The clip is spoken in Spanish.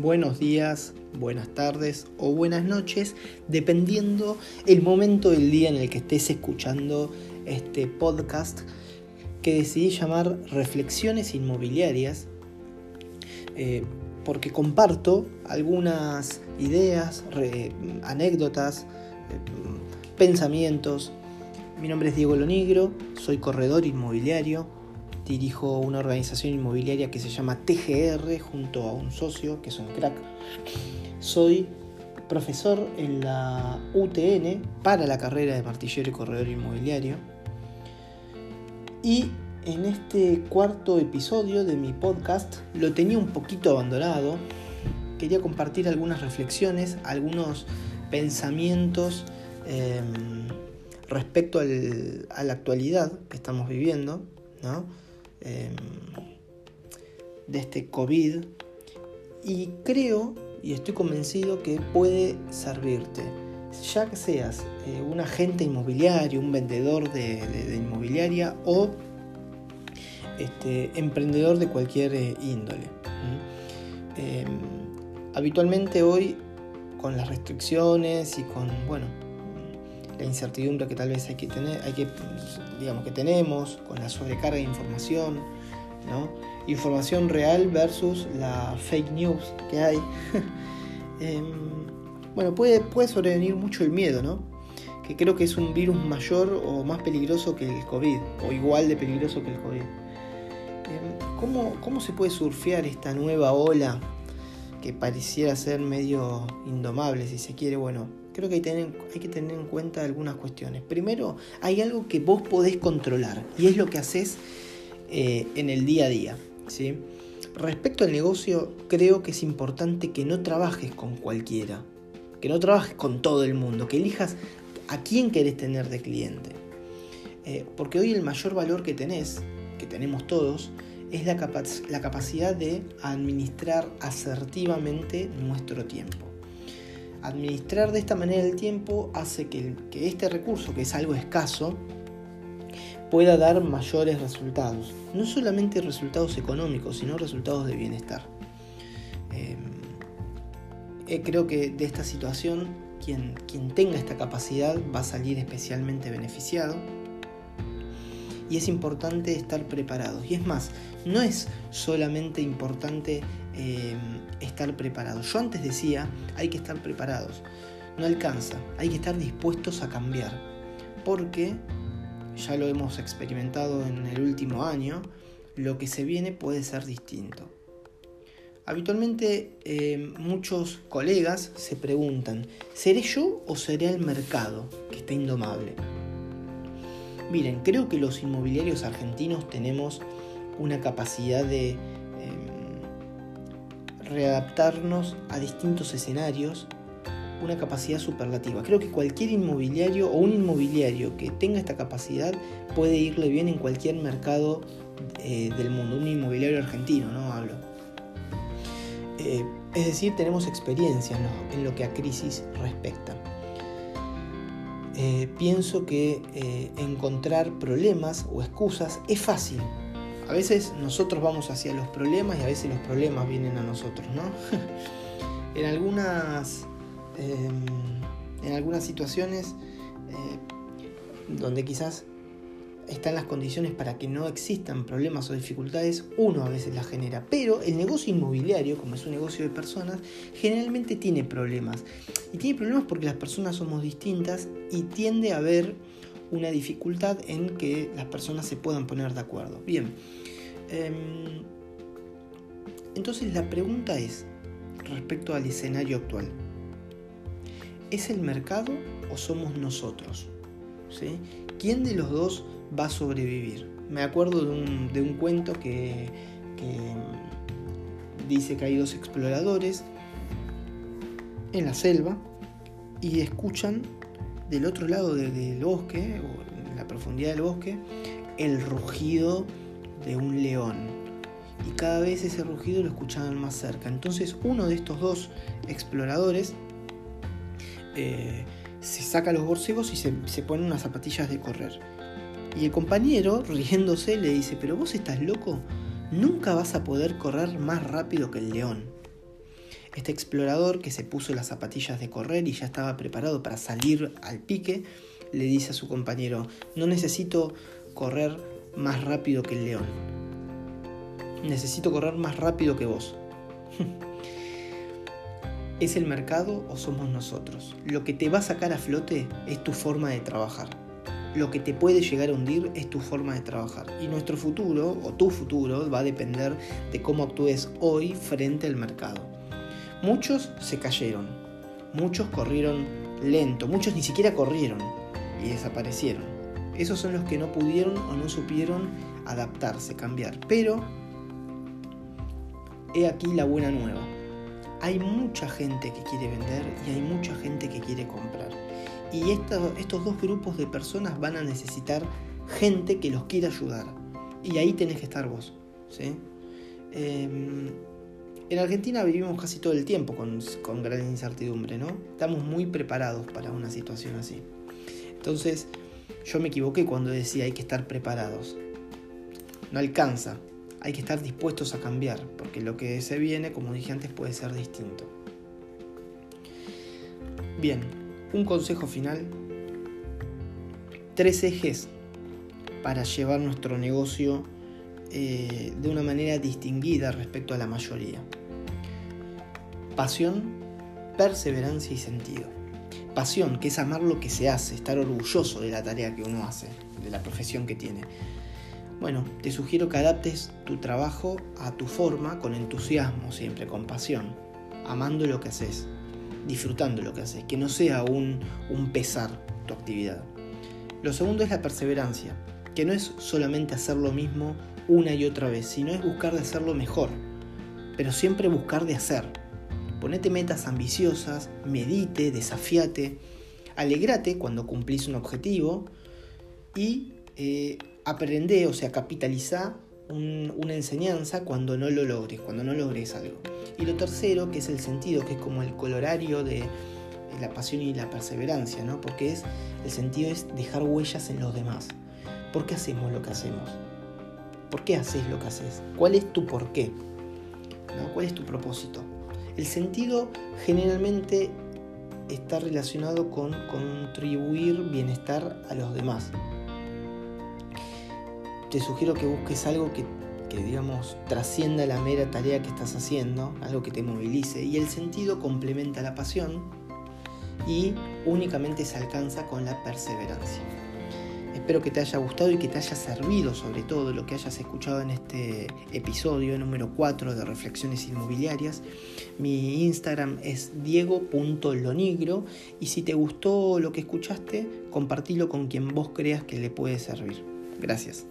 buenos días, buenas tardes o buenas noches, dependiendo el momento del día en el que estés escuchando este podcast que decidí llamar Reflexiones Inmobiliarias, eh, porque comparto algunas ideas, anécdotas, eh, pensamientos. Mi nombre es Diego Lonigro, soy corredor inmobiliario, dirijo una organización inmobiliaria que se llama TGR junto a un socio que es un crack. Soy profesor en la UTN para la carrera de martillero y corredor inmobiliario. Y en este cuarto episodio de mi podcast lo tenía un poquito abandonado. Quería compartir algunas reflexiones, algunos pensamientos em, respecto a la actualidad que estamos viviendo, ¿no? Em, de este COVID y creo y estoy convencido que puede servirte, ya que seas eh, un agente inmobiliario, un vendedor de, inmobiliaria o este, emprendedor de cualquier eh, índole. Em, habitualmente hoy con las restricciones y con bueno la incertidumbre que tal vez hay que tener, hay que, digamos que tenemos, con la sobrecarga de información, ¿no? Información real versus la fake news que hay. Em, bueno, puede, puede sobrevenir mucho el miedo, ¿no? Que creo que es un virus mayor o más peligroso que el COVID, o igual de peligroso que el COVID. Em, ¿Cómo, ¿Cómo se puede surfear esta nueva ola que pareciera ser medio indomable, si se quiere? Bueno, creo que hay, que tener en cuenta algunas cuestiones. Primero, hay algo que vos podés controlar y es lo que haces eh, en el día a día. ¿sí? Respecto al negocio, creo que es importante que no trabajes con cualquiera, que no trabajes con todo el mundo, que elijas a quién querés tener de cliente. Eh, porque hoy el mayor valor que tenés, que tenemos todos, es la, la capacidad de administrar asertivamente nuestro tiempo administrar de esta manera el tiempo hace que, este recurso, que es algo escaso, pueda dar mayores resultados. No solamente resultados económicos, sino resultados de bienestar. Em, eh, creo que de esta situación quien tenga esta capacidad va a salir especialmente beneficiado. Y es importante estar preparados. Y es más, no es solamente importante em, estar preparados. Yo antes decía, hay que estar preparados. No alcanza, hay que estar dispuestos a cambiar. Porque, ya lo hemos experimentado en el último año, lo que se viene puede ser distinto. Habitualmente em, muchos colegas se preguntan, ¿seré yo o seré el mercado que está indomable? Miren, creo que los inmobiliarios argentinos tenemos una capacidad de em, readaptarnos a distintos escenarios, una capacidad superlativa. Creo que cualquier inmobiliario o un inmobiliario que tenga esta capacidad puede irle bien en cualquier mercado eh, del mundo, un inmobiliario argentino, no hablo. Eh, es decir, tenemos experiencia en lo, que a crisis respecta. Eh, pienso que encontrar problemas o excusas es fácil, a veces nosotros vamos hacia los problemas y a veces los problemas vienen a nosotros, ¿no? en algunas, em, en algunas situaciones eh, donde quizás están las condiciones para que no existan problemas o dificultades, uno a veces las genera. Pero el negocio inmobiliario, como es un negocio de personas, generalmente tiene problemas. Y tiene problemas porque las personas somos distintas y tiende a haber una dificultad en que las personas se puedan poner de acuerdo. Bien, em, entonces la pregunta es, respecto al escenario actual, ¿es el mercado o somos nosotros? ¿Sí? ¿Quién de los dos va a sobrevivir? Me acuerdo de un, cuento que, dice que hay dos exploradores en la selva y escuchan del otro lado del bosque, o en la profundidad del bosque, el rugido de un león. Y cada vez ese rugido lo escuchaban más cerca. Entonces uno de estos dos exploradores eh, se saca los borcegos y se, se pone unas zapatillas de correr. Y el compañero, riéndose, le dice, pero vos estás loco, nunca vas a poder correr más rápido que el león. Este explorador que se puso las zapatillas de correr y ya estaba preparado para salir al pique, le dice a su compañero, no necesito correr más rápido que el león. Necesito correr más rápido que vos. ¿Es el mercado o somos nosotros? Lo que te va a sacar a flote es tu forma de trabajar. Lo que te puede llegar a hundir es tu forma de trabajar. Y nuestro futuro o tu futuro va a depender de cómo actúes hoy frente al mercado. Muchos se cayeron, muchos corrieron lento, muchos ni siquiera corrieron y desaparecieron. Esos son los que no pudieron o no supieron adaptarse, cambiar. Pero he aquí la buena nueva. Hay mucha gente que quiere vender y hay mucha gente que quiere comprar. Y estos dos grupos de personas van a necesitar gente que los quiera ayudar. Y ahí tenés que estar vos. Em, en Argentina vivimos casi todo el tiempo con, con gran incertidumbre, ¿no? Estamos muy preparados para una situación así. Entonces, yo me equivoqué cuando decía hay que estar preparados. No alcanza, hay que estar dispuestos a cambiar, porque lo que se viene, como dije antes, puede ser distinto. Bien, un consejo final. Tres ejes para llevar nuestro negocio eh, de una manera distinguida respecto a la mayoría. Pasión, perseverancia y sentido. Pasión, que es amar lo que se hace, estar orgulloso de la tarea que uno hace, de la profesión que tiene. Bueno, te sugiero que adaptes tu trabajo a tu forma con entusiasmo siempre, con pasión, amando lo que haces, disfrutando lo que haces, que no sea un, pesar tu actividad. Lo segundo es la perseverancia, que no es solamente hacer lo mismo una y otra vez, sino es buscar de hacerlo mejor, pero siempre buscar de hacer. Ponete metas ambiciosas, medite, desafíate, alegrate cuando cumplís un objetivo y eh, aprende, o sea, capitaliza una enseñanza cuando no lo logres, cuando no logres algo. Y lo tercero, que es el sentido, que es como el colorario de la pasión y la perseverancia, ¿no? Porque es, el sentido es dejar huellas en los demás. ¿Por qué hacemos lo que hacemos? ¿Por qué haces lo que haces? ¿Cuál es tu porqué? ¿No? ¿Cuál es tu propósito? El sentido generalmente está relacionado con contribuir bienestar a los demás. Te sugiero que busques algo que, digamos, trascienda la mera tarea que estás haciendo, algo que te movilice. Y el sentido complementa la pasión y únicamente se alcanza con la perseverancia. Espero que te haya gustado y que te haya servido sobre todo lo que hayas escuchado en este episodio número 4 de Reflexiones Inmobiliarias. Mi Instagram es diego.lonigro y si te gustó lo que escuchaste, compartilo con quien vos creas que le puede servir. Gracias.